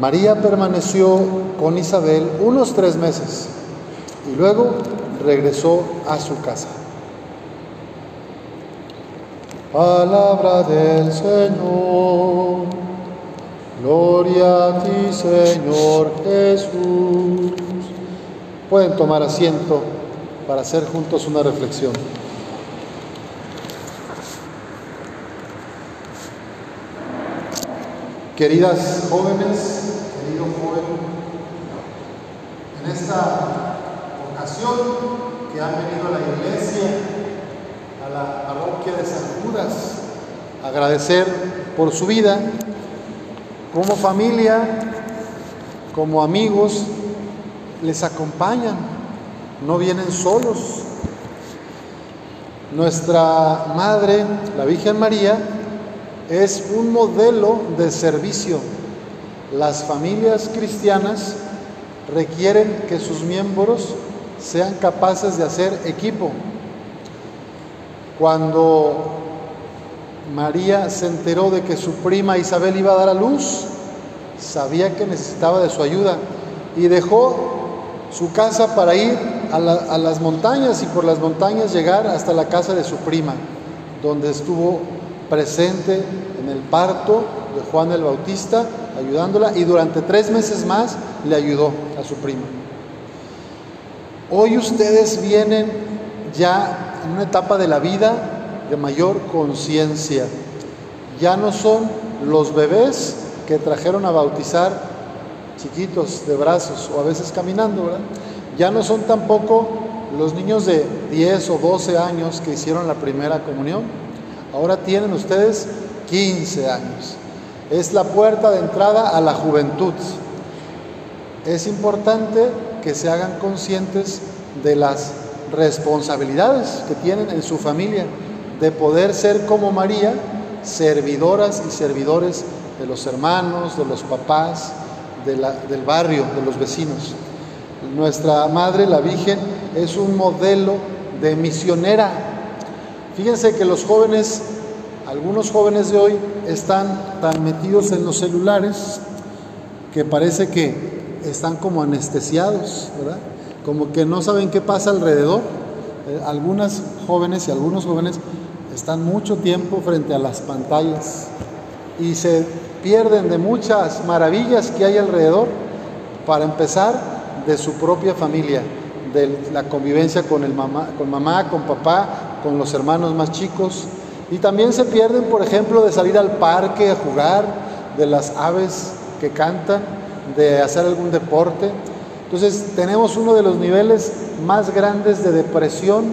María permaneció con Isabel unos tres meses y luego regresó a su casa. Palabra del Señor. Gloria a ti, Señor Jesús. Pueden tomar asiento para hacer juntos una reflexión. Queridas jóvenes, querido en esta ocasión que han venido a la iglesia, a la parroquia de San Judas, agradecer por su vida, como familia, como amigos, les acompañan, no vienen solos. Nuestra Madre, la Virgen María, es un modelo de servicio. Las familias cristianas requieren que sus miembros sean capaces de hacer equipo. Cuando María se enteró de que su prima Isabel iba a dar a luz, sabía que necesitaba de su ayuda y dejó su casa para ir a, las montañas y por las montañas llegar hasta la casa de su prima, donde estuvo presente en el parto de Juan el Bautista, ayudándola y durante tres meses más le ayudó a su prima. Hoy ustedes vienen ya en una etapa de la vida de mayor conciencia. Ya no son los bebés que trajeron a bautizar chiquitos de brazos o a veces caminando, ¿verdad? Ya no son tampoco los niños de 10 o 12 años que hicieron la primera comunión. Ahora tienen ustedes 15 años. Es la puerta de entrada a la juventud. Es importante que se hagan conscientes de las responsabilidades que tienen en su familia, de poder ser como María, servidoras y servidores de los hermanos, de los papás, del barrio, de los vecinos. Nuestra Madre, la Virgen, es un modelo de misionera. Fíjense que los jóvenes, algunos jóvenes de hoy, están tan metidos en los celulares que parece que están como anestesiados, ¿verdad? Como que no saben qué pasa alrededor. Eh, algunas jóvenes y algunos jóvenes están mucho tiempo frente a las pantallas y se pierden de muchas maravillas que hay alrededor, para empezar de su propia familia, de la convivencia con, mamá, con papá, con los hermanos más chicos. Y también se pierden, por ejemplo, de salir al parque a jugar, de las aves que cantan, de hacer algún deporte. Entonces tenemos uno de los niveles más grandes de depresión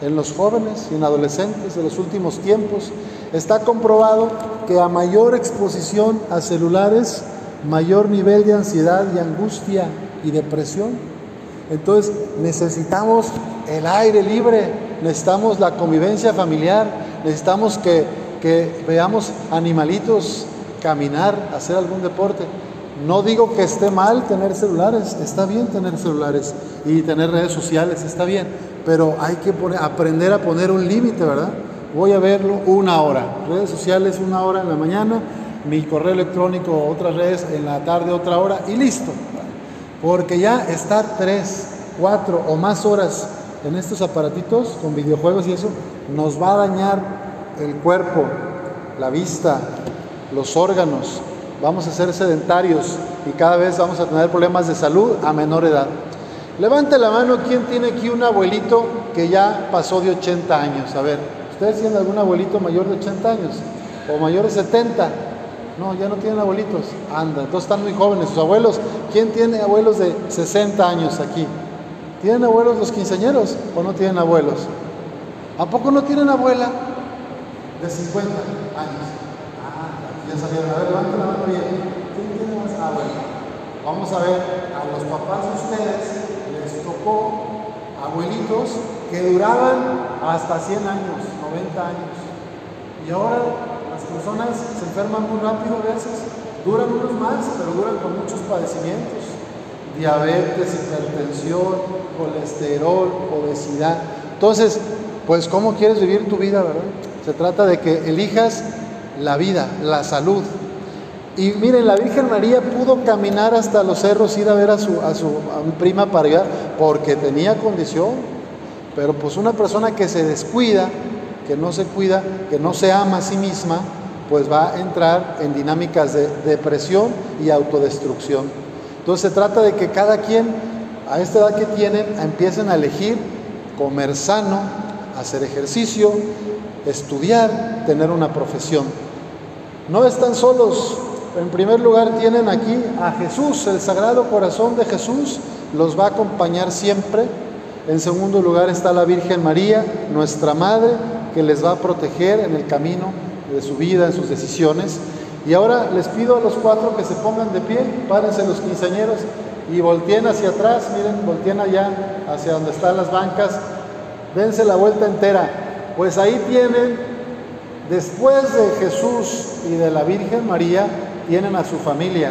en los jóvenes y en adolescentes de los últimos tiempos. Está comprobado que a mayor exposición a celulares, mayor nivel de ansiedad y angustia y depresión. Entonces necesitamos el aire libre, necesitamos la convivencia familiar, necesitamos que, que veamos animalitos caminar, hacer algún deporte. No digo que esté mal tener celulares, está bien tener celulares y tener redes sociales, está bien, pero hay que poner, aprender a poner un límite, ¿verdad? Voy a verlo una hora, redes sociales una hora en la mañana, mi correo electrónico otras redes en la tarde otra hora y listo. Porque ya estar tres, cuatro o más horas en estos aparatitos con videojuegos y eso nos va a dañar el cuerpo, la vista, los órganos vamos a ser sedentarios y cada vez vamos a tener problemas de salud a menor edad. Levante la mano, ¿quién tiene aquí un abuelito que ya pasó de 80 años? A ver, ¿ustedes tienen algún abuelito mayor de 80 años? ¿O mayor de 70? No, ya no tienen abuelitos. Anda, entonces están muy jóvenes. Sus abuelos, ¿quién tiene abuelos de 60 años aquí? ¿Tienen abuelos los quinceañeros o no tienen abuelos? ¿A poco no tienen abuela? De 50 años. Ah, ya salieron. A ver, levanten la mano bien. ¿Quién tiene más? Ah, Vamos a ver, a los papás de ustedes les tocó abuelitos que duraban hasta 100 años, 90 años. Y ahora las personas se enferman muy rápido a veces, duran unos más, pero duran con muchos padecimientos. Diabetes, hipertensión, colesterol, obesidad. Entonces, pues ¿cómo quieres vivir tu vida, verdad? Se trata de que elijas la vida, la salud. Y miren, la Virgen María pudo caminar hasta los cerros, ir a ver a su, a su prima para porque tenía condición. Pero pues una persona que se descuida, que no se cuida, que no se ama a sí misma, pues va a entrar en dinámicas de depresión y autodestrucción. Entonces se trata de que cada quien, a esta edad que tienen, empiecen a elegir comer sano, hacer ejercicio, estudiar, tener una profesión. No están solos. En primer lugar tienen aquí a Jesús, el Sagrado Corazón de Jesús los va a acompañar siempre. En segundo lugar está la Virgen María, nuestra Madre, que les va a proteger en el camino de su vida, en sus decisiones. Y ahora les pido a los cuatro que se pongan de pie, párense los quinceañeros y volteen hacia atrás, miren, volteen allá hacia donde están las bancas dense la vuelta entera. Pues ahí tienen, después de Jesús y de la Virgen María, tienen a su familia.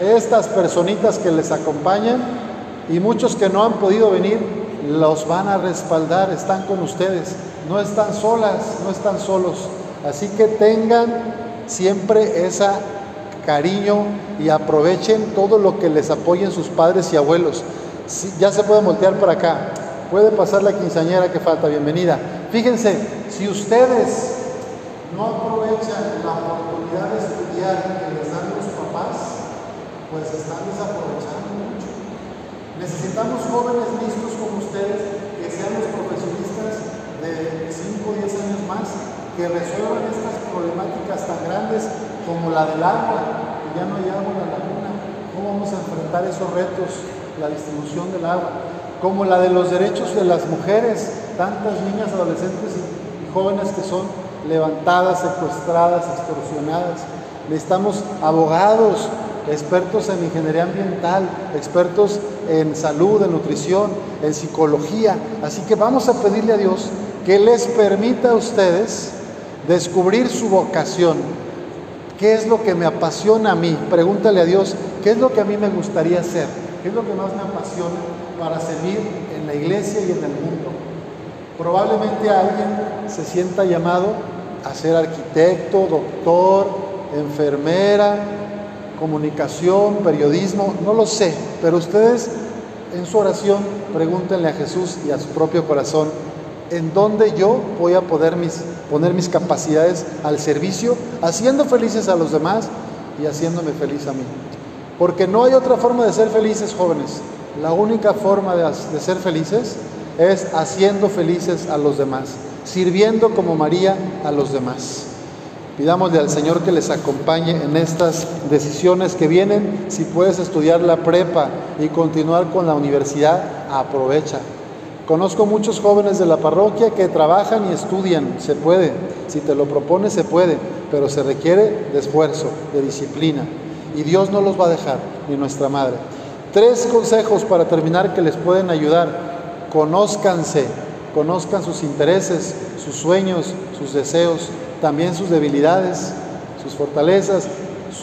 Estas personitas que les acompañan y muchos que no han podido venir, los van a respaldar, están con ustedes. No están solas, no están solos. Así que tengan siempre ese cariño y aprovechen todo lo que les apoyen sus padres y abuelos. ya se pueden voltear para acá. Puede pasar la quinceañera que falta, bienvenida. Fíjense, si ustedes no aprovechan la oportunidad de estudiar que les dan los papás, pues están desaprovechando mucho. Necesitamos jóvenes listos como ustedes que sean los profesionistas de 5 o 10 años más, que resuelvan estas problemáticas tan grandes como la del agua, que ya no hay agua en la laguna. ¿Cómo vamos a enfrentar esos retos? La distribución del agua como la de los derechos de las mujeres, tantas niñas, adolescentes y, jóvenes que son levantadas, secuestradas, extorsionadas. Necesitamos abogados, expertos en ingeniería ambiental, expertos en salud, en nutrición, en psicología. Así que vamos a pedirle a Dios que les permita a ustedes descubrir su vocación. ¿Qué es lo que me apasiona a mí? Pregúntale a Dios, ¿qué es lo que a mí me gustaría hacer? ¿Qué es lo que más me apasiona? para servir en la iglesia y en el mundo. Probablemente alguien se sienta llamado a ser arquitecto, doctor, enfermera, comunicación, periodismo, no lo sé, pero ustedes en su oración pregúntenle a Jesús y a su propio corazón, ¿en dónde yo voy a poder mis, poner mis capacidades al servicio, haciendo felices a los demás y haciéndome feliz a mí? Porque no hay otra forma de ser felices, jóvenes. La única forma de, ser felices es haciendo felices a los demás, sirviendo como María a los demás. Pidámosle al Señor que les acompañe en estas decisiones que vienen. Si puedes estudiar la prepa y continuar con la universidad, aprovecha. Conozco muchos jóvenes de la parroquia que trabajan y estudian, se puede. Si te lo propones, se puede, pero se requiere de esfuerzo, de disciplina. Y Dios no los va a dejar, ni nuestra Madre. Tres consejos para terminar que les pueden ayudar. Conózcanse, conozcan sus intereses, sus sueños, sus deseos, también sus debilidades, sus fortalezas,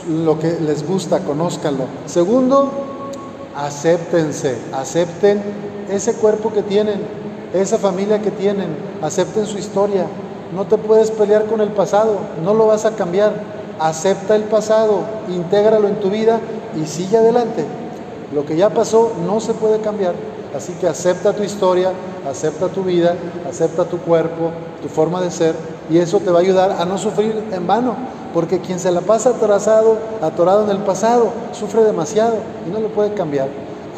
lo que les gusta, conózcanlo. Segundo, acéptense, acepten ese cuerpo que tienen, esa familia que tienen, acepten su historia. No te puedes pelear con el pasado, no lo vas a cambiar. Acepta el pasado, intégralo en tu vida y sigue adelante. Lo que ya pasó no se puede cambiar, así que acepta tu historia, acepta tu vida, acepta tu cuerpo, tu forma de ser y eso te va a ayudar a no sufrir en vano, porque quien se la pasa atrasado, atorado en el pasado, sufre demasiado y no lo puede cambiar.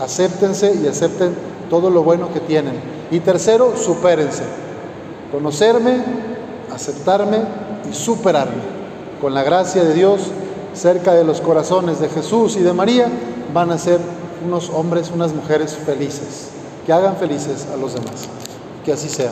Acéptense y acepten todo lo bueno que tienen. Y tercero, supérense. Conocerme, aceptarme y superarme. Con la gracia de Dios, cerca de los corazones de Jesús y de María, van a ser unos hombres, unas mujeres felices, que hagan felices a los demás. Que así sea.